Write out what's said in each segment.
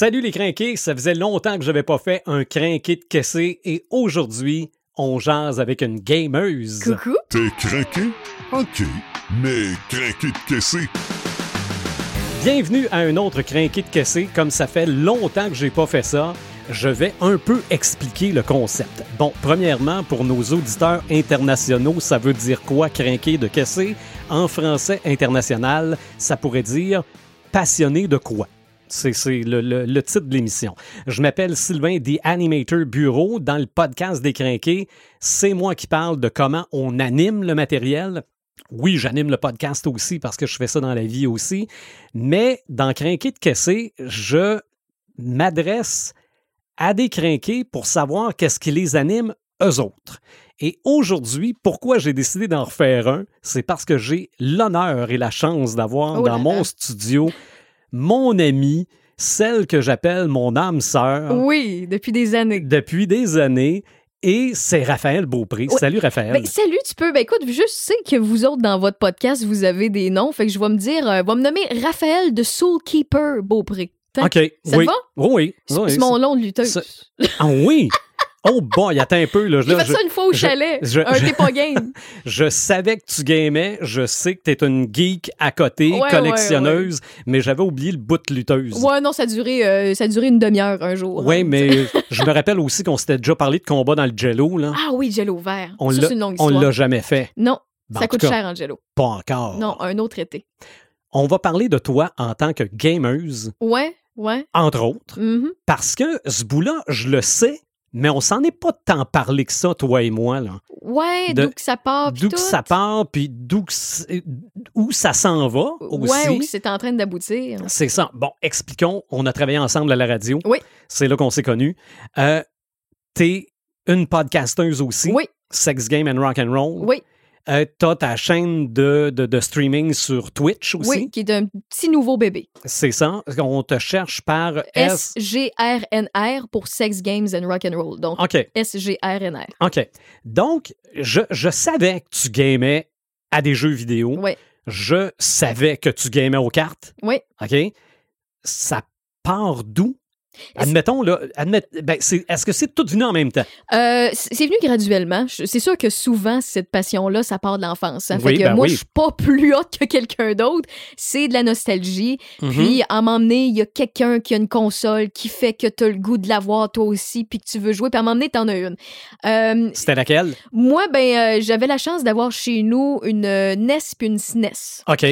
Salut les crinqués, ça faisait longtemps que je n'avais pas fait un crinqué de caissé et aujourd'hui, on jase avec une gameuse. Coucou. T'es craqué? OK. Mais craqué de caissé? Bienvenue à un autre crinqué de caissé. Comme ça fait longtemps que j'ai pas fait ça, je vais un peu expliquer le concept. Bon, premièrement, pour nos auditeurs internationaux, ça veut dire quoi crinqué de caissé? En français international, ça pourrait dire passionné de quoi? C'est le, le, le, titre de l'émission. Je m'appelle Sylvain The Animator Bureau. Dans le podcast des Crinqués, c'est moi qui parle de comment on anime le matériel. Oui, j'anime le podcast aussi parce que je fais ça dans la vie aussi. Mais dans Crinqué de Caissé, je m'adresse à des crinqués pour savoir qu'est-ce qui les anime eux autres. Et aujourd'hui, pourquoi j'ai décidé d'en refaire un, c'est parce que j'ai l'honneur et la chance d'avoir Oh dans mon studio mon amie, celle que j'appelle mon âme sœur Oui, depuis des années. depuis des années, et c'est Raphaël Beaupré. Oui. Salut Raphaël. Ben, salut, tu peux. Ben écoute, je sais que vous autres, dans votre podcast, vous avez des noms. Fait que je vais me dire, euh, va me nommer Raphaël de Soulkeeper Beaupré. Hein? OK. ça te oui. va? Oui, oui. C'est oui, mon nom de lutteuse. Ah oui! Oh boy, attends un peu. Là, J'ai fait je, ça une fois au chalet. je- un je- t'es pas game. je savais que tu gamais, je sais que tu es une geek à côté, Ouais, collectionneuse, mais j'avais oublié le bout de lutteuse. Ouais, non, ça a duré, euh, ça a duré une demi-heure un jour. Oui, hein. mais je me rappelle aussi qu'on s'était déjà parlé de combat dans le Jello. Là. Ah oui, Jello vert. on ça, l'a- c'est une longue on l'a jamais fait. Non, Ben, en ça coûte cas, cher en Jello. Pas encore. Non, un autre été. On va parler de toi en tant que gameuse, Ouais, ouais. entre autres, mhm. parce que ce bout-là, je le sais, mais on s'en est pas tant parlé que ça, toi et moi. Là. Ouais, d'où que ça part. D'où que ça part, puis d'où où ça s'en va aussi. Ouais, ou que c'est en train d'aboutir. C'est ça. Bon, expliquons. On a travaillé ensemble à la radio. Oui. C'est là qu'on s'est connus. Euh, T'es une podcasteuse aussi. Oui, Sex Game and Rock and Roll. oui, Euh, T'as ta chaîne de, de, de streaming sur Twitch aussi? oui, qui est un petit nouveau bébé. C'est ça. On te cherche par S. S-G-R-N-R pour Sex Games and Rock and Roll. Donc. S-G-R-N-R. OK. Donc, je, je savais que tu gamais à des jeux vidéo. Oui, Je savais que tu gamais aux cartes. oui. OK? Ça part d'où? Admettons, là, admet- ben, est-ce que c'est tout venu en même temps? Euh, c'est venu graduellement. C'est sûr que souvent, cette passion-là, ça part de l'enfance. hein. Fait Oui, ben moi, oui. je suis pas plus haute que quelqu'un d'autre. C'est de la nostalgie. Mhm. Puis, à m'emmener, il y a quelqu'un qui a une console qui fait que tu as le goût de l'avoir toi aussi, puis que tu veux jouer. Puis, à m'emmener, t'en as une. Euh, C'était laquelle? moi, ben, euh, j'avais la chance d'avoir chez nous une NES puis une SNES. OK.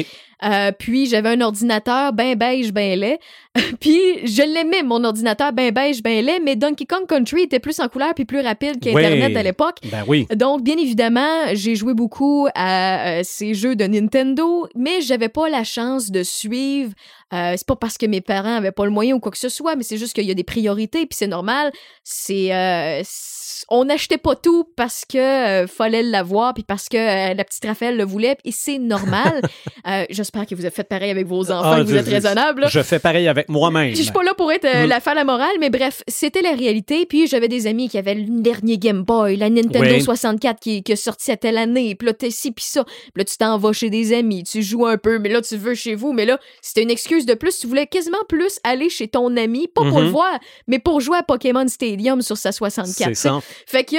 Euh, puis j'avais un ordinateur ben beige, ben laid. puis je l'aimais, mon ordinateur ben beige, ben laid, mais Donkey Kong Country était plus en couleur puis plus rapide qu'Internet Oui. à l'époque. Ben oui. Donc, bien évidemment, j'ai joué beaucoup à euh, ces jeux de Nintendo, mais j'avais pas la chance de suivre. Euh, c'est pas parce que mes parents avaient pas le moyen ou quoi que ce soit, mais c'est juste qu'il y a des priorités, puis c'est normal. C'est euh, c'est- on n'achetait pas tout parce que euh, fallait l'avoir, puis parce que euh, la petite Raphaël le voulait, et c'est normal. Euh, J'espère que vous avez fait pareil avec vos enfants, Ah, que vous êtes raisonnable. Je fais pareil avec moi-même. Je suis pas là pour être euh, Mm. la faire la morale, mais bref, c'était la réalité. Puis j'avais des amis qui avaient le dernier Game Boy, la Nintendo Oui. 64 qui, qui est sortie à telle année. Puis là, t'es ci, puis ça. Puis là, tu t'en vas chez des amis, tu joues un peu, mais là, tu veux chez vous. Mais là, c'était une excuse de plus. Tu voulais quasiment plus aller chez ton ami, pas pour le voir, mais pour jouer à Pokémon Stadium sur sa 64. C'est ça. Fait que,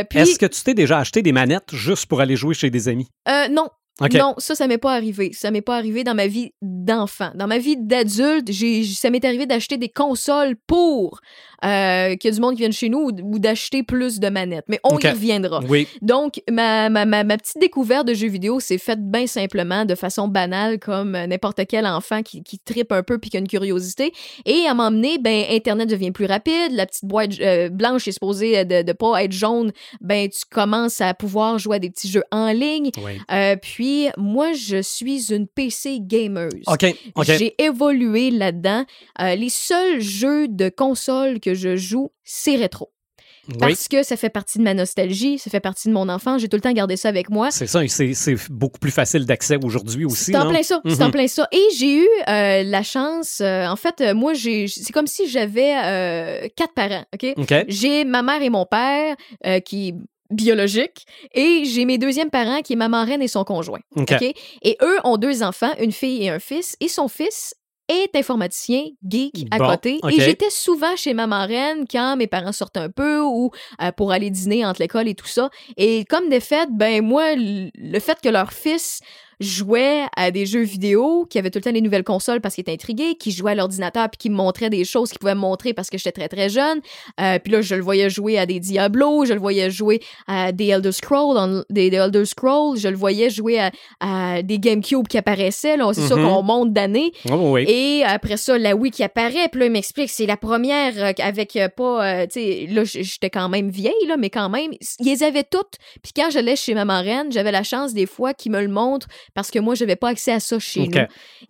euh, puis, Est-ce que tu t'es déjà acheté des manettes juste pour aller jouer chez des amis? euh, non. Non, ça, ça m'est pas arrivé. Ça m'est pas arrivé dans ma vie d'enfant. Dans ma vie d'adulte, ça m'est arrivé d'acheter des consoles pour euh, qu'il y a du monde qui vienne chez nous ou, d'acheter plus de manettes. Mais on y reviendra. Oui. Donc, ma, ma, ma, ma petite découverte de jeux vidéo s'est faite bien simplement, de façon banale, comme euh, n'importe quel enfant qui, qui tripe un peu puis qui a une curiosité. Et à m'emmener, ben, Internet devient plus rapide. La petite boîte euh, blanche est supposée de ne pas être jaune. Ben, tu commences à pouvoir jouer à des petits jeux en ligne. Oui. Euh, puis, moi, je suis une PC. OK. J'ai évolué là-dedans. Euh, les seuls jeux de console que je joue, c'est rétro. Oui. Parce que ça fait partie de ma nostalgie, ça fait partie de mon enfance. J'ai tout le temps gardé ça avec moi. C'est ça, c'est beaucoup plus facile d'accès aujourd'hui aussi. C'est en non? plein ça, c'est en Mhm. plein ça. Et j'ai eu euh, la chance, euh, en fait, euh, moi, c'est comme si j'avais quatre parents, OK? J'ai ma mère et mon père qui biologique et j'ai mes deuxièmes parents qui est ma marraine et son conjoint. Et eux ont deux enfants, une fille et un fils, et son fils est informaticien, geek à Bon, côté. Et j'étais souvent chez ma marraine quand mes parents sortaient un peu ou euh, pour aller dîner entre l'école et tout ça. Et comme des fêtes, ben moi, le fait que leur fils jouait à des jeux vidéo, qui avait tout le temps les nouvelles consoles parce qu'il était intrigué, qui jouait à l'ordinateur puis qui me montrait des choses qu'il pouvait me montrer parce que j'étais très très jeune. Euh, puis là, je le voyais jouer à des Diablo, je le voyais jouer à des Elder Scrolls, des, des Elder Scrolls, je le voyais jouer à, à des GameCube qui apparaissaient. Là, c'est sûr Mhm. qu'on monte d'années. Oh, oui. Et après ça, la Wii qui apparaît, puis là, il m'explique, c'est la première euh, avec euh, pas, euh, tu sais, là, j'étais quand même vieille, là, mais quand même, ils les avaient toutes. Puis quand j'allais chez ma marraine, j'avais la chance des fois qu'ils me le montrent parce que moi, j'avais pas accès à ça chez nous.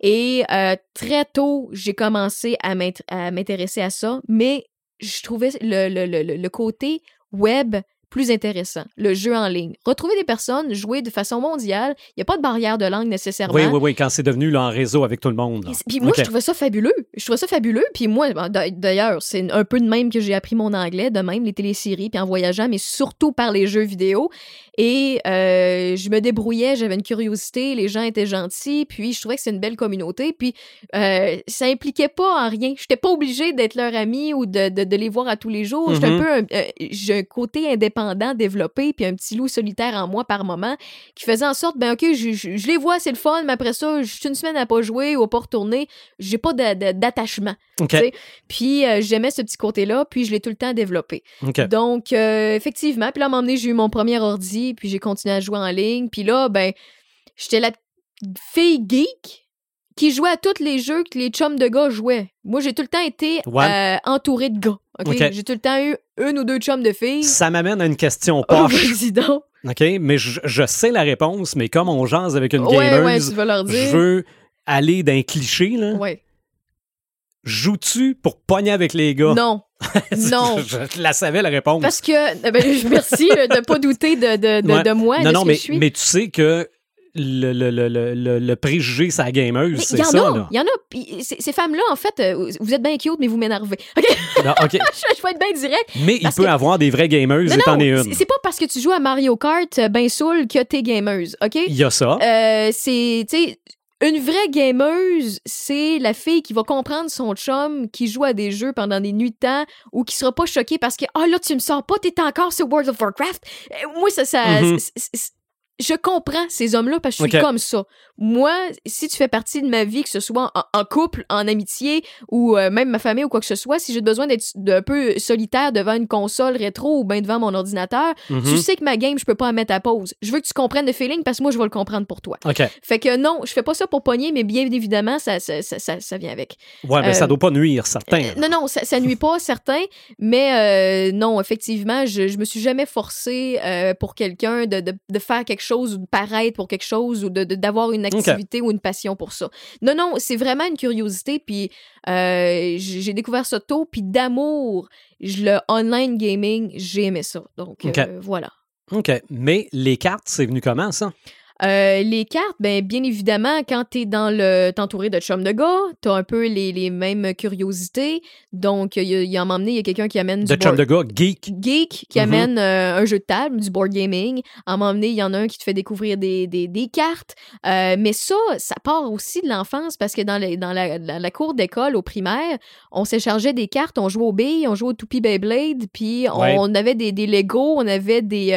Et euh, très tôt, j'ai commencé à m'int- à m'intéresser à ça, mais je trouvais le, le, le, le- le côté web plus intéressant, le jeu en ligne. Retrouver des personnes, jouer de façon mondiale, il n'y a pas de barrière de langue nécessairement. Oui, oui, oui, quand c'est devenu là, en réseau avec tout le monde. Et Puis moi, je trouvais ça fabuleux. Je trouvais ça fabuleux. Puis moi, ben, d'a- d'ailleurs, c'est un peu de même que j'ai appris mon anglais, de même les téléséries, puis en voyageant, mais surtout par les jeux vidéo. Et euh, je me débrouillais, j'avais une curiosité, les gens étaient gentils, puis je trouvais que c'est une belle communauté. Puis euh, ça impliquait pas en rien. J'étais pas obligée d'être leur ami ou de, de, de les voir à tous les jours. J'étais un Mhm. peu euh, j'ai un côté indépendant développé, puis un petit loup solitaire en moi par moment qui faisait en sorte, ben ok, je, je- je les vois, c'est le fun, mais après ça, je suis une semaine à pas jouer ou à pas retourner, j'ai pas d'attachement. Puis euh, j'aimais ce petit côté-là, puis je l'ai tout le temps développé. Donc, euh, effectivement, puis là, à un moment donné, j'ai eu mon premier ordi, puis j'ai continué à jouer en ligne, puis là, ben, j'étais la fille geek qui jouait à tous les jeux que les chums de gars jouaient. Moi, j'ai tout le temps été Ouais. euh, entourée de gars. Ok? J'ai tout le temps eu une ou deux chums de filles. Ça m'amène à une question Oh, poche. donc. OK? Mais je, je sais la réponse, mais comme on jase avec une Ouais, gameuse, ouais, tu vas leur dire. je veux aller d'un cliché. Là. Ouais. Joues-tu pour pogner avec les gars? Non. non. je, je la savais la réponse. Parce que, euh, ben, merci euh, de pas douter de, de, de, Ouais. de moi, non, non, mais, que je suis. mais tu sais que le, le, le, le, préjugé, sa gameuse, c'est ça. là. il y en a. Ces, femmes-là, en fait, euh, vous êtes bien cute, mais vous m'énervez. OK? Non, OK. je, je vais être bien direct. Mais il peut que- avoir des vraies gameuses Non, non, donné c'est- une. c'est pas parce que tu joues à Mario Kart euh, ben saoul que t'es gameuse, OK? Il y a ça. Euh, c'est, tu sais, une vraie gameuse, c'est la fille qui va comprendre son chum qui joue à des jeux pendant des nuits de temps ou qui sera pas choquée parce que, ah là, tu me sors pas, t'es encore sur World of Warcraft. Moi, ça, ça, Mhm. c'est- je comprends ces hommes-là parce que je suis comme ça. Moi, si tu fais partie de ma vie, que ce soit en, en couple, en amitié ou euh, même ma famille ou quoi que ce soit, si j'ai besoin d'être d'un peu solitaire devant une console rétro ou bien devant mon ordinateur, Mhm. tu sais que ma game, je peux pas la mettre à pause. Je veux que tu comprennes le feeling parce que moi, je vais le comprendre pour toi. OK. Fait que non, je fais pas ça pour pogner, mais bien évidemment, ça, ça, ça, ça, ça vient avec. Ouais, mais Euh, ça doit pas nuire, certain. Euh, non, non, ça, nuit pas, certain, mais euh, non, effectivement, je, je me suis jamais forcée pour quelqu'un de, de, de faire quelque chose ou de paraître pour quelque chose ou de de- d'avoir une activité ou une passion pour ça. Non, non, c'est vraiment une curiosité, puis euh, j'ai découvert ça tôt, puis d'amour, le online gaming, j'ai aimé ça. Donc, euh, voilà. OK. Mais les cartes, c'est venu comment, ça? Euh, les cartes, ben, bien évidemment, quand t'es dans le. t'entouré de chums de gars, t'as un peu les, les mêmes curiosités. Donc, il y y a m'emmener, il y a quelqu'un qui amène De du chum board- de gars, geek. geek qui Mhm. amène euh, un jeu de table, du board gaming. À m'emmener, il y en a un qui te fait découvrir des, des, des cartes. Euh, mais ça, ça part aussi de l'enfance parce que dans, les- dans la, la- la cour d'école au primaire, on s'est chargé des cartes, on jouait aux billes, on jouait au Toupie Beyblade, puis on, Ouais. on avait des, des Lego, on avait des.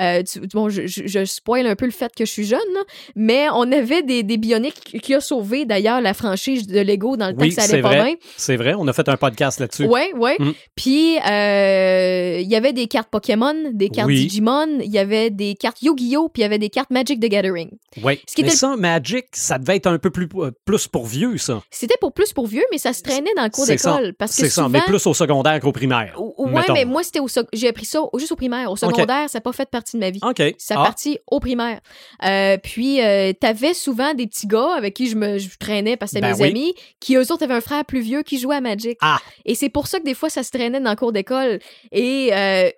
Euh, tu- bon, je, je, je spoil un peu le fait que je suis jeune, là, mais on avait des, des Bionicle qui a sauvé d'ailleurs la franchise de Lego dans le temps Oui, que ça c'est allait pas vrai. bien. C'est vrai, on a fait un podcast là-dessus. Ouais, ouais. Mm. Puis, euh, il y avait des cartes Pokémon, des cartes Oui. Digimon, il y avait des cartes Yu-Gi-Oh! puis il y avait des cartes Magic the Gathering. Ouais. Ce qui mais était- ça, Magic, ça devait être un peu plus, euh, plus pour vieux, ça. C'était pour plus pour vieux, mais ça se traînait dans le cours d'école. C'est ça, mais plus au secondaire qu'au primaire. Ou- Ouais, mettons. mais moi, c'était au j'ai appris ça juste au primaire. Au secondaire, ça n'a pas fait partie de ma vie. OK. Ça Ah, partit au primaire. Euh, puis, euh, t'avais souvent des petits gars avec qui je me je traînais parce que c'était Ben mes oui. amis, qui eux autres avaient un frère plus vieux qui jouait à Magic. Ah. Et c'est pour ça que des fois, ça se traînait dans le cours d'école. Et euh,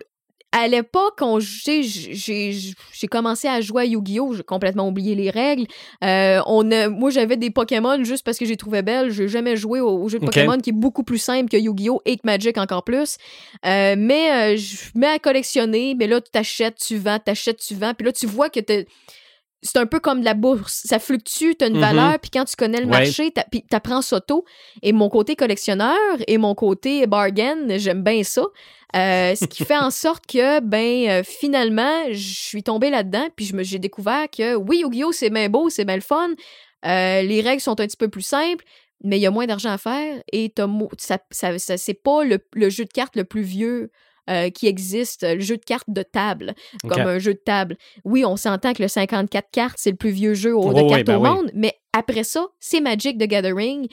à l'époque, on- j'ai commencé à jouer à Yu-Gi-Oh! J'ai complètement oublié les règles. Euh, on a- moi, j'avais des Pokémon juste parce que j'ai trouvé belle. J'ai jamais joué au, au jeu de Ok. Pokémon qui est beaucoup plus simple que Yu-Gi-Oh! et que Magic encore plus. Euh, mais euh, je mets à collectionner. Mais là, tu t'achètes, tu vends, t'achètes, tu vends. Puis là, tu vois que c'est un peu comme de la bourse. Ça fluctue, tu as une Mhm. valeur, puis quand tu connais le Ouais. marché, puis t'apprends ça tôt. Et mon côté collectionneur et mon côté bargain, j'aime bien ça. Euh, ce qui fait en sorte que, ben, euh, finalement, je suis tombée là-dedans, puis j'ai découvert que, oui, Yu-Gi-Oh! c'est bien beau, c'est bien le fun. Euh, les règles sont un petit peu plus simples, mais il y a moins d'argent à faire et ça, ça, ça- c'est pas le, le jeu de cartes le plus vieux euh, qui existe, le jeu de cartes de table, comme un jeu de table. Oui, on s'entend que le 54 cartes, c'est le plus vieux jeu au- de cartes ben au oui. monde, mais après ça, c'est Magic the Gathering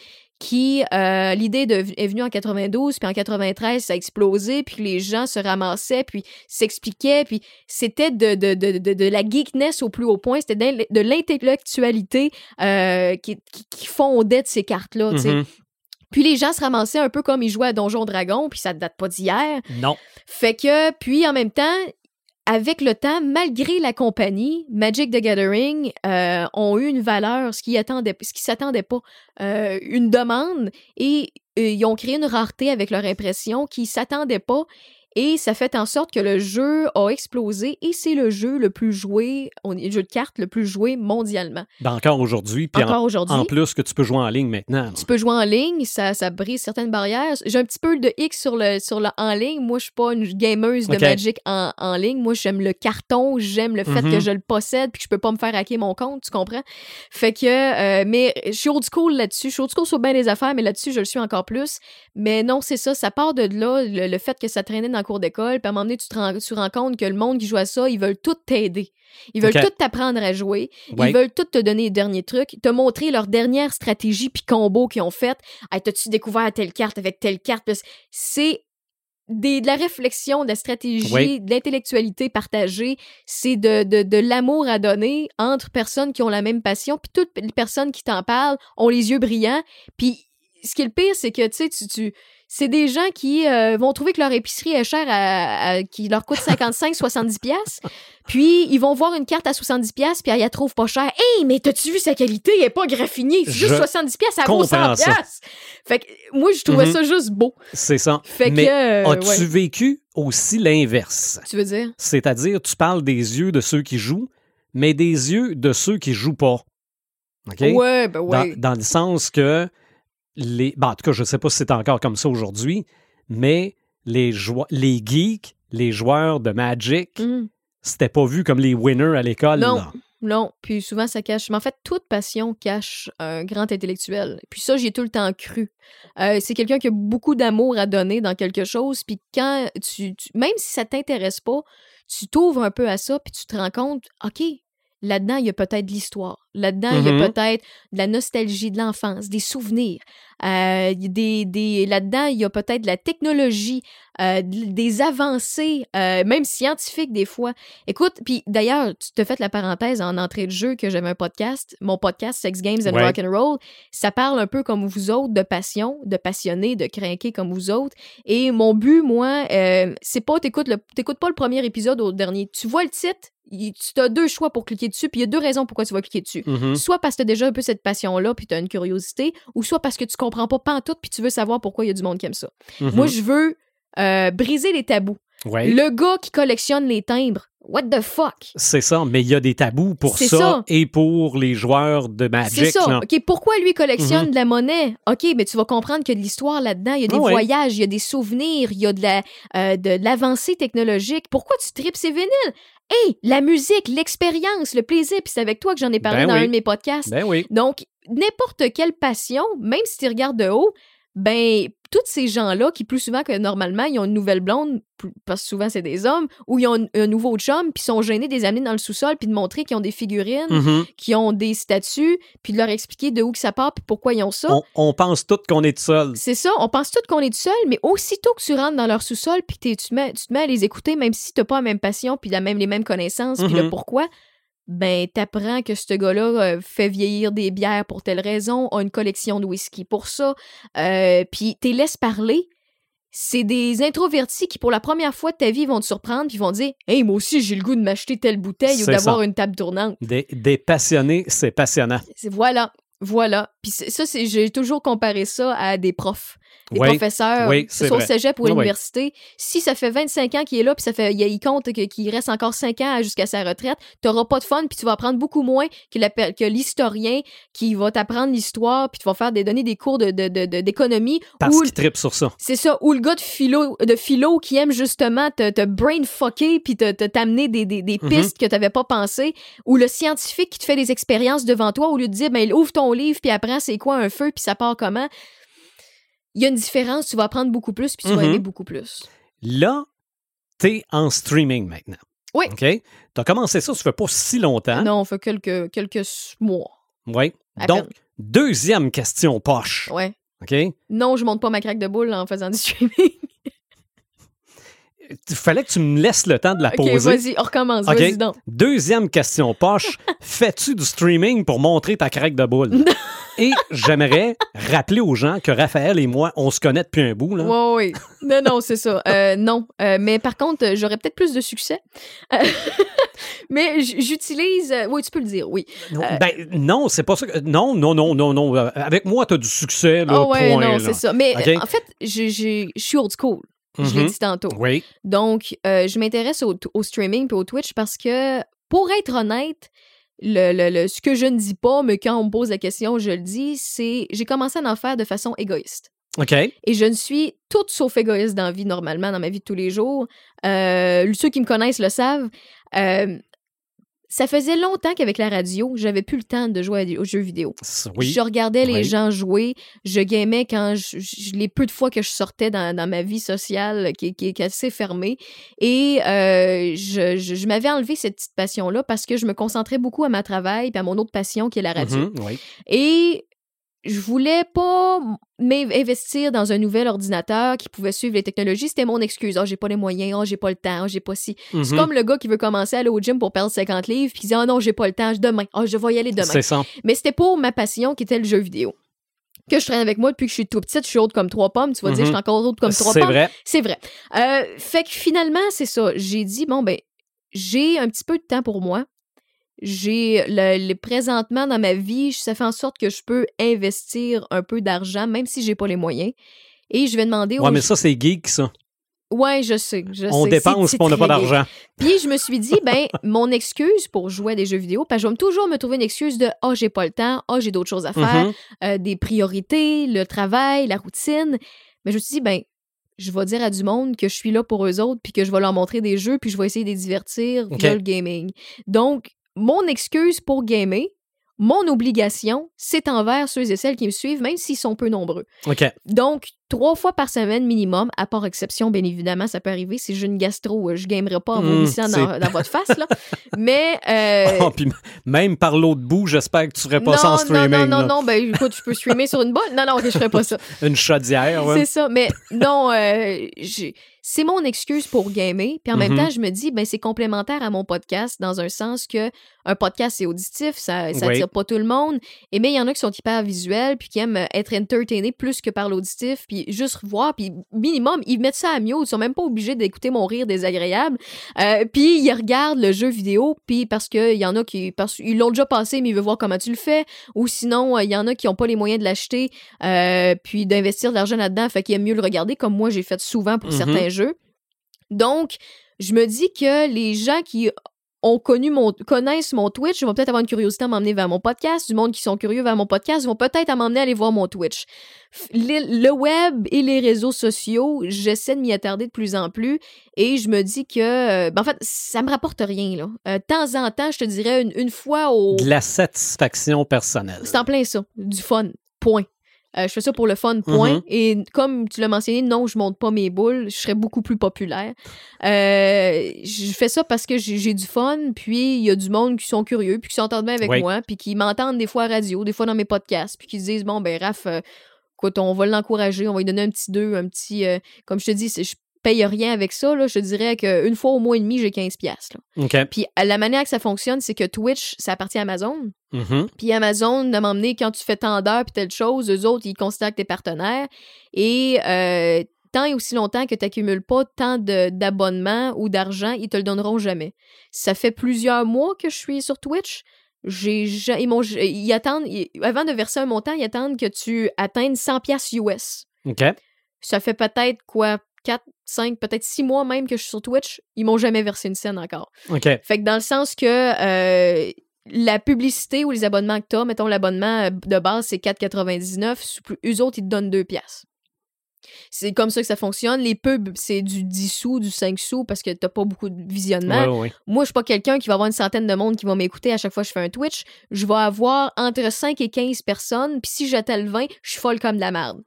qui, euh, l'idée est venue en 92, puis en 93, ça a explosé, puis les gens se ramassaient, puis s'expliquaient, puis c'était de, de, de, de, de la geekness au plus haut point, c'était de l'intellectualité euh, qui, qui, qui fondait de ces cartes-là, tu sais. Mhm. Puis les gens se ramassaient un peu comme ils jouaient à Donjon Dragon, puis ça date pas d'hier. Non. Fait que, puis en même temps, avec le temps, malgré la compagnie, Magic the Gathering euh, ont eu une valeur, ce qui attendait, ce qui s'attendait pas, euh, une demande, et ils ont créé une rareté avec leur impression qui s'attendait pas. Et ça fait en sorte que le jeu a explosé et c'est le jeu le plus joué, on- le jeu de cartes le plus joué mondialement. Ben, encore aujourd'hui. Puis en, Encore aujourd'hui. en plus que tu peux jouer en ligne maintenant. Tu peux jouer en ligne, ça, ça brise certaines barrières. J'ai un petit peu de X sur le, sur le en ligne. Moi, je suis pas une gameuse de. Magic en, en ligne. Moi, j'aime le carton, j'aime le fait Mhm. que je le possède puis que je peux pas me faire hacker mon compte, tu comprends? Fait que, euh, mais je suis old school là-dessus. Je suis old school sur bien des affaires, mais là-dessus, je le suis encore plus. Mais non, c'est ça, ça part de là, le, le fait que ça traînait dans cours d'école. Puis à un moment donné, tu te rends, tu te rends compte que le monde qui joue à ça, ils veulent tout t'aider. Ils veulent tout t'apprendre à jouer. Ouais. Ils veulent tout te donner les derniers trucs, te montrer leur dernière stratégie puis combo qu'ils ont fait. Hey, t'as-tu découvert telle carte avec telle carte? C'est des, de la réflexion, de la stratégie, Oui. de l'intellectualité partagée. C'est de, de, de l'amour à donner entre personnes qui ont la même passion. Puis toutes les personnes qui t'en parlent ont les yeux brillants. Puis ce qui est le pire, c'est que, tu sais, tu... c'est des gens qui euh, vont trouver que leur épicerie est chère, à, à- qui leur coûte 55-70 pièces. Puis ils vont voir une carte à 70 pièces, puis ils la trouvent pas chère. Hey, mais t'as-tu vu sa qualité? Elle est pas graffinée. C'est juste Je 70 pièces, ça vaut 100 comprends ça. pièces. Fait que moi, je trouvais Mhm. ça juste beau. C'est ça. Fait Mais euh, as-tu ouais. vécu aussi l'inverse? Tu veux dire? C'est-à-dire, tu parles des yeux de ceux qui jouent, mais des yeux de ceux qui jouent pas. OK? Ouais, ben Dans, ouais. dans le sens que les. ben, en tout cas, je ne sais pas si c'est encore comme ça aujourd'hui, mais les, les geeks, les joueurs de Magic, Mhm. c'était pas vu comme les winners à l'école. Non. là. Non, puis souvent ça cache. Mais en fait, toute passion cache un grand intellectuel. Puis ça, j'y ai tout le temps cru. Euh, c'est quelqu'un qui a beaucoup d'amour à donner dans quelque chose. Puis quand tu, tu- même si ça t'intéresse pas, tu t'ouvres un peu à ça, puis tu te rends compte, ok, là-dedans il y a peut-être de l'histoire. Là-dedans il y a peut-être de la nostalgie de l'enfance, des souvenirs. Euh, des, des là-dedans il y a peut-être de la technologie, euh, des avancées, euh, même scientifiques des fois. Écoute, puis d'ailleurs, tu te fais la parenthèse en entrée de jeu que j'avais un podcast, mon podcast Sex Games and Ouais. Rock and Roll, ça parle un peu comme vous autres de passion, de passionnés, de crinqués comme vous autres. Et mon but, moi, c'est pas t'écoutes t'écoutes pas le premier épisode au dernier. Tu vois le titre, tu as deux choix pour cliquer dessus, puis il y a deux raisons pourquoi tu vas cliquer dessus. Mhm. Soit parce que t'as déjà un peu cette passion-là, puis t'as une curiosité, ou soit parce que tu comprends pas pantoute, puis tu veux savoir pourquoi il y a du monde qui aime ça. Mhm. Moi, je veux euh, briser les tabous. Ouais. Le gars qui collectionne les timbres, what the fuck? C'est ça, mais il y a des tabous pour ça, ça. et pour les joueurs de Magic. C'est ça. là. OK, pourquoi lui collectionne Mhm. de la monnaie? OK, mais tu vas comprendre qu'il y a de l'histoire là-dedans. Il y a des Ah ouais. voyages, il y a des souvenirs, il y a de la euh, l'avancée technologique. Pourquoi tu tripes ces vinyles? Hey, la musique, l'expérience, le plaisir. Puis c'est avec toi que j'en ai parlé Ben dans oui. un de mes podcasts. Ben oui. Donc, n'importe quelle passion, même si tu regardes de haut, ben, tous ces gens-là qui, plus souvent que normalement, ils ont une nouvelle blonde, parce que souvent c'est des hommes, ou ils ont un, un nouveau chum, puis sont gênés de les amener dans le sous-sol, puis de montrer qu'ils ont des figurines, Mhm. qui ont des statues, puis de leur expliquer de où que ça part, puis pourquoi ils ont ça. on, on pense tous qu'on est seul. C'est ça, on pense tous qu'on est tout seul, mais aussitôt que tu rentres dans leur sous-sol, puis tu, te mets, tu te mets à les écouter, même si t'as pas la même passion, puis la même, les mêmes connaissances, puis le Mhm. pourquoi, ben t'apprends que ce gars-là euh, fait vieillir des bières pour telle raison, a une collection de whisky pour ça, euh, puis t'es laisse parler. C'est des introvertis qui, pour la première fois de ta vie, vont te surprendre, puis vont dire Hey, moi aussi, j'ai le goût de m'acheter telle bouteille ou d'avoir une table tournante. Des, des passionnés, c'est passionnant. C'est voilà, voilà. Puis ça, c'est, j'ai toujours comparé ça à des profs, des Oui, professeurs, oui, que ce c'est soit au cégep ou à oui. l'université. Si ça fait 25 ans qu'il est là, puis ça fait, il, compte qu'il reste encore 5 ans jusqu'à sa retraite, t'auras pas de fun, puis tu vas apprendre beaucoup moins que, l'historien qui va t'apprendre l'histoire, puis tu vas faire des, donner des cours de, de- de- de- d'économie. Parce qu'il tripe sur ça. c'est ça, ou le gars de philo, de philo qui aime justement te, te brain fucker puis te, te- t'amener des, des, des Mhm. pistes que t'avais pas pensé, ou le scientifique qui te fait des expériences devant toi au lieu de dire ben ouvre ton livre puis c'est quoi un feu puis ça part comment? Il y a une différence, tu vas apprendre beaucoup plus puis tu vas Mhm. aimer beaucoup plus. Là, t'es en streaming maintenant. Oui. OK? T'as commencé ça, ça fait pas si longtemps. Non, on fait quelques quelques mois. Oui. Donc, peine. deuxième question poche. Ouais. OK? Non, je monte pas ma craque de boule en faisant du streaming. Il fallait que tu me laisses le temps de la poser. vas-y, on recommence, OK? vas-y donc. Deuxième question poche. Fais-tu du streaming pour montrer ta craque de boule? Et j'aimerais rappeler aux gens que Raphaël et moi, on se connaît depuis un bout. Là. Oui, oui. Non, non, c'est ça. Euh, non. Euh, mais par contre, j'aurais peut-être plus de succès. Euh, mais j'utilise. euh, oui, tu peux le dire, oui. Non, ben, non, c'est pas ça. que- Non, non, non, non, non. Avec moi, t'as du succès. Là, Ah ouais, point, non, c'est ça. Mais en fait, je suis old school. Je l'ai Mhm. dit tantôt. Oui. Donc, je m'intéresse au, au streaming et au Twitch parce que, pour être honnête, le, le- le- ce que je ne dis pas, mais quand on me pose la question, je le dis, c'est j'ai commencé à en faire de façon égoïste. OK. Et je ne suis toute sauf égoïste dans la vie, normalement, dans ma vie de tous les jours. Euh, ceux qui me connaissent le savent. Euh, ça faisait longtemps qu'avec la radio, j'avais plus le temps de jouer aux jeux vidéo. Oui. Je regardais les Oui. gens jouer, je gamais quand je, je- les peu de fois que je sortais dans, dans ma vie sociale qui, qui est assez fermée. Et euh, je, je- je m'avais enlevé cette petite passion-là parce que je me concentrais beaucoup à ma travail et à mon autre passion qui est la radio. Mhm, oui. Et je voulais pas m'investir dans un nouvel ordinateur qui pouvait suivre les technologies. C'était mon excuse. Ah, j'ai pas les moyens. Ah, j'ai pas le temps. Ah, j'ai pas si. C'est Mhm. comme le gars qui veut commencer à aller au gym pour perdre 50 livres puis il dit Ah non, j'ai pas le temps. Demain. Ah, je vais y aller demain. C'est ça. Mais c'était pour ma passion qui était le jeu vidéo. Que je traîne avec moi depuis que je suis tout petite, je suis haute comme trois pommes. Tu vas dire, Mhm. je suis encore haute comme trois C'est pommes. vrai. C'est vrai. Euh, fait que finalement, c'est ça. J'ai dit, bon, ben, j'ai un petit peu de temps pour moi. J'ai le, le- présentement dans ma vie, ça fait en sorte que je peux investir un peu d'argent, même si j'ai pas les moyens. Et je vais demander aux Ouais, mais ça, c'est geek, ça. Ouais, je sais. Je On sais. dépense, on n'a pas d'argent. Puis je me suis dit, ben, mon excuse pour jouer à des jeux vidéo, parce que je vais toujours me trouver une excuse de Ah, j'ai pas le temps, ah, j'ai d'autres choses à faire, Mhm. euh, des priorités, le travail, la routine. Mais je me suis dit, ben, je vais dire à du monde que je suis là pour eux autres, puis que je vais leur montrer des jeux, puis je vais essayer de les divertir via Ok. le gaming. Donc, mon excuse pour gamer, mon obligation, c'est envers ceux et celles qui me suivent, même s'ils sont peu nombreux. OK. Donc, trois fois par semaine minimum, à part exception, bien évidemment, ça peut arriver. Si j'ai une gastro, euh, je gamerai pas en vomissant dans, c'est- dans votre face, là. Mais. euh, Ah, puis même par l'autre bout, j'espère que tu ferais pas non, ça en non, streaming. non, non, là. non, ben écoute, je peux streamer sur une bolle. Non, non, ok, je ferais pas ça. Une chaudière, ouais. C'est ça, mais non, euh, c'est mon excuse pour gamer. Puis en même Mhm. temps, je me dis, ben c'est complémentaire à mon podcast dans un sens que un podcast c'est auditif, ça, ça Oui. attire pas tout le monde. Et mais il y en a qui sont hyper visuels puis qui aiment être entertainés plus que par l'auditif, puis juste voir, puis minimum ils mettent ça à mute, ils sont même pas obligés d'écouter mon rire désagréable. Euh, puis ils regardent le jeu vidéo, puis parce que il y en a qui parce ils l'ont déjà passé mais ils veulent voir comment tu le fais, ou sinon euh, il y en a qui ont pas les moyens de l'acheter euh, puis d'investir de l'argent là-dedans, fait qu'ils aiment mieux le regarder, comme moi j'ai fait souvent pour Mhm. certains jeux. Donc, je me dis que les gens qui ont connu mon, connaissent mon Twitch vont peut-être avoir une curiosité à m'emmener vers mon podcast. Du monde qui sont curieux vers mon podcast vont peut-être à m'emmener aller voir mon Twitch. Le web et les réseaux sociaux, j'essaie de m'y attarder de plus en plus et je me dis que, euh, ben en fait, ça me rapporte rien. Là. Euh, de temps en temps, je te dirais une, une fois au... De la satisfaction personnelle. C'est en plein ça. Du fun. Point. Euh, je fais ça pour le fun, point. Mhm. Et comme tu l'as mentionné, non, je monte pas mes boules. Je serais beaucoup plus populaire. Euh, je fais ça parce que j'ai du fun, puis il y a du monde qui sont curieux, puis qui s'entendent bien avec Oui. moi, puis qui m'entendent des fois à radio, des fois dans mes podcasts, puis qui se disent, bon, ben, Raph, euh, écoute, on va l'encourager, on va lui donner un petit deux, un petit... comme je te dis, je paye rien avec ça, là. Je te dirais qu'une fois au mois et demi, j'ai 15 piastres. là. OK. Puis la manière que ça fonctionne, c'est que Twitch, ça appartient à Amazon. Mhm. Puis Amazon de m'emmener quand tu fais tant d'heures puis telle chose, eux autres, ils considèrent que t'es partenaire. Et euh, tant et aussi longtemps que tu n'accumules pas tant de- d'abonnements ou d'argent, ils te le donneront jamais. Ça fait plusieurs mois que je suis sur Twitch. J'ai, ja- ils, ils attendent, ils- avant de verser un montant, ils attendent que tu atteignes 100 pièces US. OK. Ça fait peut-être quoi, 4, 5, peut-être 6 mois même que je suis sur Twitch. Ils m'ont jamais versé une scène encore. OK. Fait que dans le sens que euh, la publicité ou les abonnements que t'as, mettons l'abonnement euh, de base c'est 4,99, sous plus- eux autres ils te donnent 2 piastres. C'est comme ça que ça fonctionne. Les pubs, c'est du 10 sous, du 5 sous parce que t'as pas beaucoup de visionnement. Ouais, ouais, ouais. Moi, je suis pas quelqu'un qui va avoir une centaine de monde qui va m'écouter à chaque fois que je fais un Twitch. Je vais avoir entre 5 et 15 personnes, puis si j'atteins le 20, je suis folle comme de la merde.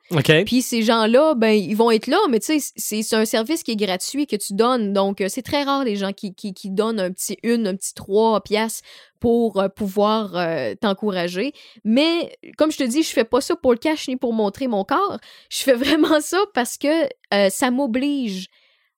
Puis ces gens-là, ben, ils vont être là, mais tu sais, c'est un service qui est gratuit que tu donnes. Donc, euh, c'est très rare les gens qui, qui, qui donnent un petit une, un petit trois piastres pour euh, pouvoir euh, t'encourager. Mais comme je te dis, je fais pas ça pour le cash ni pour montrer mon corps. Je fais vraiment ça parce que euh, ça m'oblige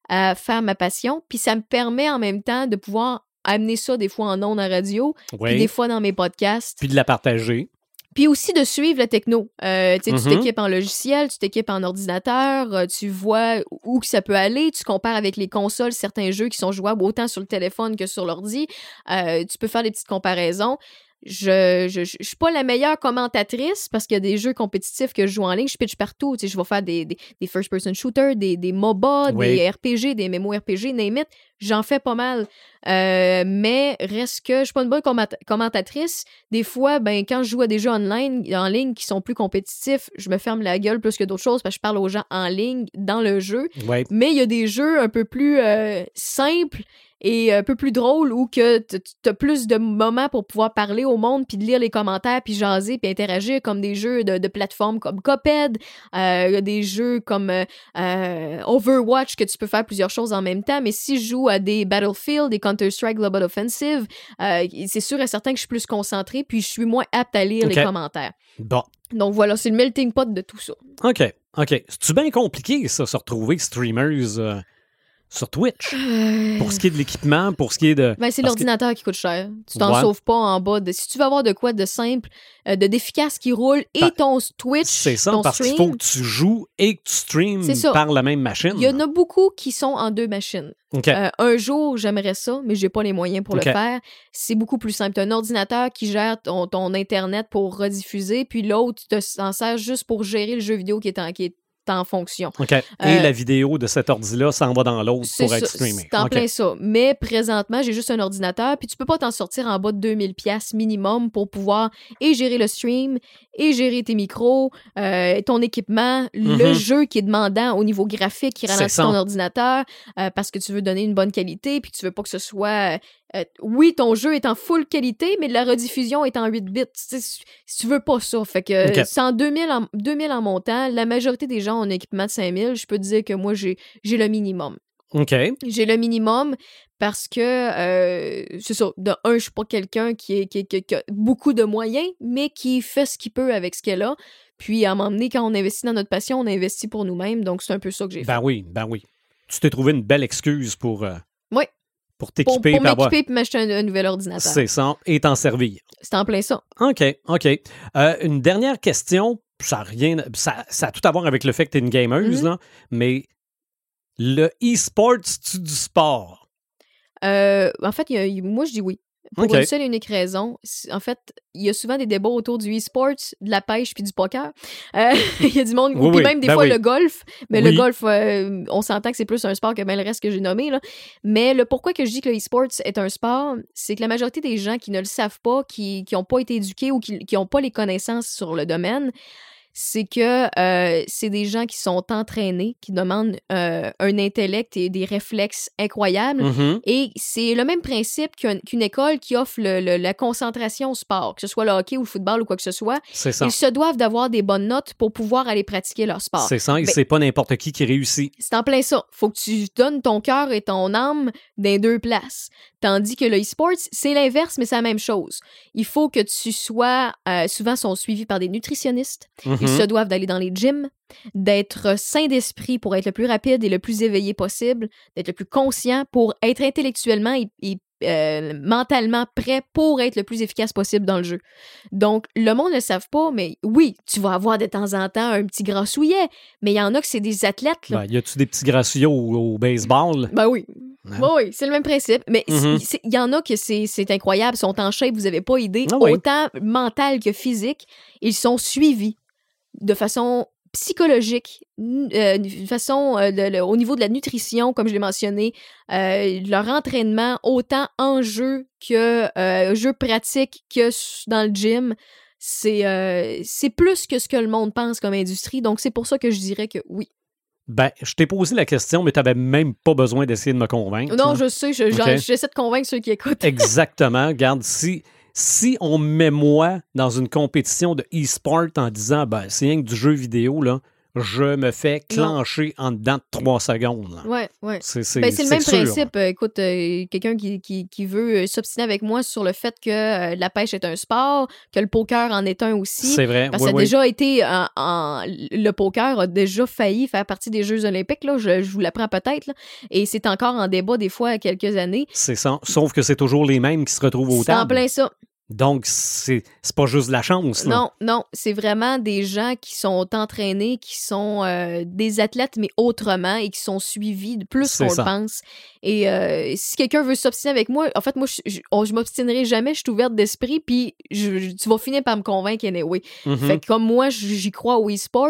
à faire ma passion, puis ça me permet en même temps de pouvoir amener ça des fois en ondes à radio, puis des fois dans mes podcasts. Puis de la partager. Puis aussi de suivre la techno. Euh, tu sais, tu Mhm. t'équipes en logiciel, tu t'équipes en ordinateur, euh, tu vois où que ça peut aller, tu compares avec les consoles certains jeux qui sont jouables autant sur le téléphone que sur l'ordi. Euh, tu peux faire des petites comparaisons. Je, je, je, je suis pas la meilleure commentatrice parce qu'il y a des jeux compétitifs que je joue en ligne. Je pitch partout. Tu sais, je vais faire des, des, des first-person shooters, des, des MOBA, Oui. des RPG, des MMORPG, name it. J'en fais pas mal. Euh, mais reste que je suis pas une bonne commenta- commentatrice. Des fois, ben, quand je joue à des jeux online, en ligne qui sont plus compétitifs, je me ferme la gueule plus que d'autres choses parce que je parle aux gens en ligne dans le jeu. Mais il y a des jeux un peu plus euh, simples et un peu plus drôles où que tu as plus de moments pour pouvoir parler au monde puis de lire les commentaires puis jaser puis interagir comme des jeux de, de plateforme comme Cuphead, euh, des jeux comme euh, euh, Overwatch que tu peux faire plusieurs choses en même temps mais si je joue à des Battlefield, des Counter-Strike Global Offensive, euh, c'est sûr et certain que je suis plus concentrée puis je suis moins apte à lire les commentaires. Bon. Donc voilà, c'est le melting pot de tout ça. OK. OK. C'est-tu bien compliqué, ça, se retrouver streamers euh, sur Twitch? Pour ce qui est de l'équipement, pour ce qui est de. Ben, c'est que- l'ordinateur qui coûte cher. Tu t'en Ouais. sauves pas en bas. De... Si tu veux avoir de quoi de simple, euh, de d'efficace qui roule et Ben, ton Twitch, C'est ça, ton parce qu'il faut que tu joues et que tu ça. par la même machine. il y en a beaucoup qui sont en deux machines. Euh, un jour, j'aimerais ça, mais j'ai pas les moyens pour le faire. C'est beaucoup plus simple. T'as un ordinateur qui gère ton, ton Internet pour rediffuser, puis l'autre te s'en sert juste pour gérer le jeu vidéo qui est en, qui est en fonction. OK. Et euh, la vidéo de cet ordi-là s'en va dans l'autre pour être ça, streamé. C'est en OK. plein ça. Mais présentement, j'ai juste un ordinateur, puis tu peux pas t'en sortir en bas de 2000 pièces minimum pour pouvoir et gérer le stream, et gérer tes micros, euh, ton équipement, le Mhm. jeu qui est demandant au niveau graphique qui ralentit ton ordinateur, euh, parce que tu veux donner une bonne qualité, puis tu veux pas que ce soit... euh, euh, oui, ton jeu est en full qualité, mais la rediffusion est en 8 bits. Si tu veux pas ça, fait que Ok. c'est en 2000 en, 2000 en montant. La majorité des gens ont un équipement de 5000. Je peux te dire que moi, j'ai le minimum. OK. J'ai le minimum parce que, euh, c'est ça, de un, je suis pas quelqu'un qui, est- qui, est- qui- qui a beaucoup de moyens, mais qui fait ce qu'il peut avec ce qu'elle a. Puis, à un moment donné, quand on investit dans notre passion, on investit pour nous-mêmes. Donc, c'est un peu ça que j'ai fait. Ben oui, ben oui. Tu t'es trouvé une belle excuse pour, euh. Pour t'équiper pour m'équiper et m'acheter un, un nouvel ordinateur. C'est ça, et t'en servir. C'est en plein ça. OK, OK. Euh, une dernière question, ça a rien, ça, ça a tout à voir avec le fait que tu es une gameuse, Mhm. là, mais le e-sport, c'est du sport? Euh, en fait, il y a- moi, je dis oui. Pour une seule et unique raison. En fait, il y a souvent des débats autour du e-sport, de la pêche puis du poker. Euh, il y a du monde, Oui, puis oui, même des ben fois oui. le golf. Mais le golf, euh, on s'entend que c'est plus un sport que bien le reste que j'ai nommé. Là. Mais le pourquoi que je dis que le e-sport est un sport, c'est que la majorité des gens qui ne le savent pas, qui n'ont pas été éduqués ou qui n'ont pas les connaissances sur le domaine, c'est que euh, c'est des gens qui sont entraînés, qui demandent euh, un intellect et des réflexes incroyables. Mhm. Et c'est le même principe qu'un- qu'une école qui offre le- le- la concentration au sport, que ce soit le hockey ou le football ou quoi que ce soit. Ça. Ils se doivent d'avoir des bonnes notes pour pouvoir aller pratiquer leur sport. C'est ça, et Ben- c'est pas n'importe qui qui réussit. C'est en plein ça. Faut que tu donnes ton cœur et ton âme dans deux places. Tandis que le e-sport, c'est l'inverse, mais c'est la même chose. Il faut que tu sois, euh, souvent sont suivis par des nutritionnistes. Ils se doivent d'aller dans les gyms, d'être sain d'esprit pour être le plus rapide et le plus éveillé possible, d'être le plus conscient pour être intellectuellement et, et, euh, mentalement prêt pour être le plus efficace possible dans le jeu. Donc, le monde ne le savent pas, mais oui, tu vas avoir de temps en temps un petit grassouillet, mais il y en a que c'est des athlètes. Là. Ben, y a-tu des petits gracieux au, au baseball? Ben oui. hein. Oui, oui, c'est le même principe. Mais Mhm. c'est- il y en a que c'est incroyable, sont en shape, vous n'avez pas idée. Ah oui. Autant mental que physique, ils sont suivis de façon psychologique, euh, façon euh, le- le- au niveau de la nutrition, comme je l'ai mentionné, euh, leur entraînement, autant en jeu que euh, jeu pratique que dans le gym. C'est c'est plus que ce que le monde pense comme industrie. Donc, c'est pour ça que je dirais que oui. Ben, je t'ai posé la question, mais tu n'avais même pas besoin d'essayer de me convaincre. Non, là. je sais, je- j'en- Ok. j'essaie de convaincre ceux qui écoutent. Exactement. Regarde, si, si on me met moi dans une compétition de e-sport en disant ben, c'est rien que du jeu vidéo, là, je me fais clencher en dedans de trois secondes. C'est c'est- Ben, c'est le même sûr. principe. Euh, écoute, euh, quelqu'un qui, qui, qui veut euh, s'obstiner avec moi sur le fait que euh, la pêche est un sport, que le poker en est un aussi. C'est vrai. Parce oui, que ça a oui. déjà été en, en- le poker a déjà failli faire partie des Jeux Olympiques. Là, je, je vous l'apprends peut-être. là. Et c'est encore en débat des fois à quelques années. C'est ça. Sauf que c'est toujours les mêmes qui se retrouvent au C'est en table. plein ça. Donc, c'est pas juste de la chance. là. Non, non, c'est vraiment des gens qui sont entraînés, qui sont euh, des athlètes, mais autrement, et qui sont suivis de plus qu'on le pense. Et euh, si quelqu'un veut s'obstiner avec moi, en fait, moi, je, je, je m'obstinerai jamais, je suis ouverte d'esprit, puis je- tu vas finir par me convaincre anyway. Mhm. Fait que comme moi, j'y crois au e-sport,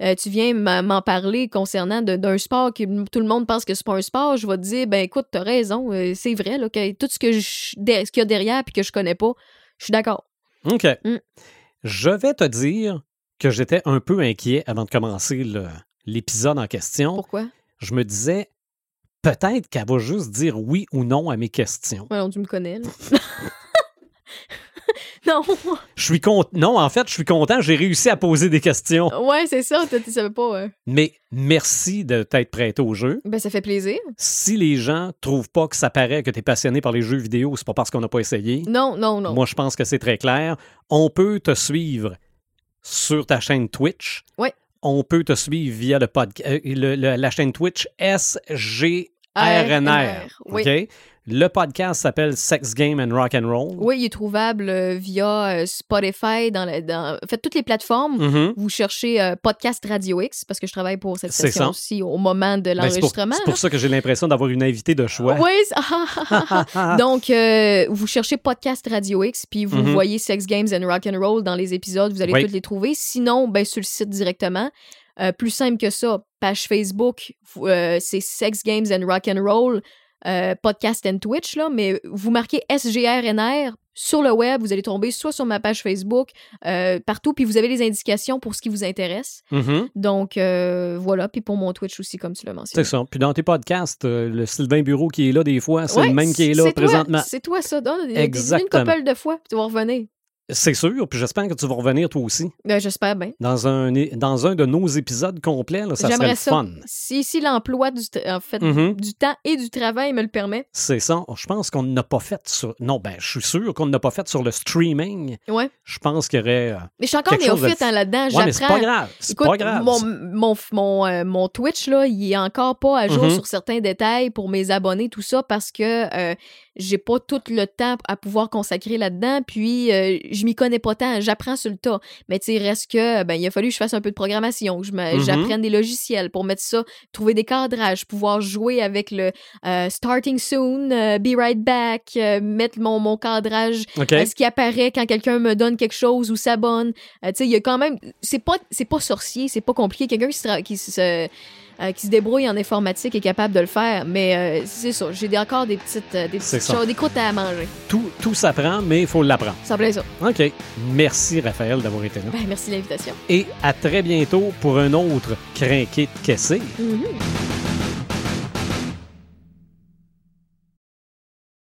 euh, tu viens m'en parler concernant d'un sport que tout le monde pense que c'est pas un sport, je vais te dire, ben écoute, t'as raison, c'est vrai, là, que tout ce qu'il y a derrière puis que je connais pas, je suis d'accord. OK. Mm. Je vais te dire que j'étais un peu inquiet avant de commencer l'épisode en question. Pourquoi? Je me disais, peut-être qu'elle va juste dire oui ou non à mes questions. Ouais, non, tu me connais, là. non. Je suis content. Non, en fait, je suis content, j'ai réussi à poser des questions. Ouais, c'est ça, tu savais pas. Mais merci de t'être prêté au jeu. Ben, ça fait plaisir. Si les gens trouvent pas que ça paraît que tu es passionné par les jeux vidéo, c'est pas parce qu'on n'a pas essayé. Non, non, non. Moi, je pense que c'est très clair. On peut te suivre sur ta chaîne Twitch. Ouais. On peut te suivre via le pod- euh, le- le- la chaîne Twitch SGRNR. RNR, oui. OK? Le podcast s'appelle Sex Game and Rock and Roll. Oui, il est trouvable euh, via euh, Spotify, dans, la- dans en fait, toutes les plateformes. Mhm. Vous cherchez euh, Podcast Radio X, parce que je travaille pour cette station ça. aussi au moment de Ben, c'est pour, l'enregistrement. c'est pour ça que j'ai l'impression d'avoir une invitée de choix. Oui, donc vous cherchez Podcast Radio X, puis vous Mhm. voyez Sex Games and Rock and Roll dans les épisodes, vous allez Oui. tous les trouver. Sinon, ben, sur le site directement. Plus simple que ça, page Facebook, c'est Sex Games and Rock and Roll, euh, podcast and Twitch, là, mais vous marquez SGRNR sur le web, vous allez tomber soit sur ma page Facebook, euh, partout, puis vous avez les indications pour ce qui vous intéresse. Mhm. Donc euh, voilà, puis pour mon Twitch aussi, comme tu l'as C'est mentionné. ça. Puis dans tes podcasts, euh, le Sylvain Bureau qui est là des fois, c'est Ouais, le même qui est là c'est toi, présentement. C'est toi, ça. Donne, Une Exactement. couple de fois, puis tu vas revenir. C'est sûr, puis j'espère que tu vas revenir toi aussi. Ben, J'espère bien. Dans un, dans un de nos épisodes complets, là, ça serait J'aimerais le ça. fun. Si, si l'emploi du, en fait, Mhm. du temps et du travail me le permet. C'est ça. Je pense qu'on n'a pas fait sur. Non, ben, je suis sûr qu'on n'a pas fait sur le streaming. Ouais. Je pense qu'il y aurait. euh, Mais je suis encore chose de néophyte hein, là-dedans. Ouais, mais c'est pas grave. C'est pas grave. Mon, mon, mon, euh, mon Twitch, là, il est encore pas à jour Mhm. sur certains détails pour mes abonnés, tout ça, parce que euh, j'ai pas tout le temps à pouvoir consacrer là-dedans. Puis, euh, je m'y connais pas tant. J'apprends sur le tas. Mais tu sais, reste que, ben, il a fallu que je fasse un peu de programmation, que Mhm. j'apprenne des logiciels pour mettre ça, trouver des cadrages, pouvoir jouer avec le euh, Starting Soon, euh, Be Right Back, euh, mettre mon, mon cadrage est-ce qui apparaît quand quelqu'un me donne quelque chose ou s'abonne? Tu sais, il y a quand même. C'est pas, c'est pas sorcier, c'est pas compliqué. Quelqu'un qui se, tra- qui, se, euh, qui se débrouille en informatique est capable de le faire. Mais euh, c'est ça, j'ai encore des petites, euh, des petites choses, des croûtes à manger. Tout, tout s'apprend, mais il faut l'apprendre. Ça plaît ça. OK. Merci, Raphaël, d'avoir été là. Ben, merci de l'invitation. Et à très bientôt pour un autre crinqué de caissé. Mhm.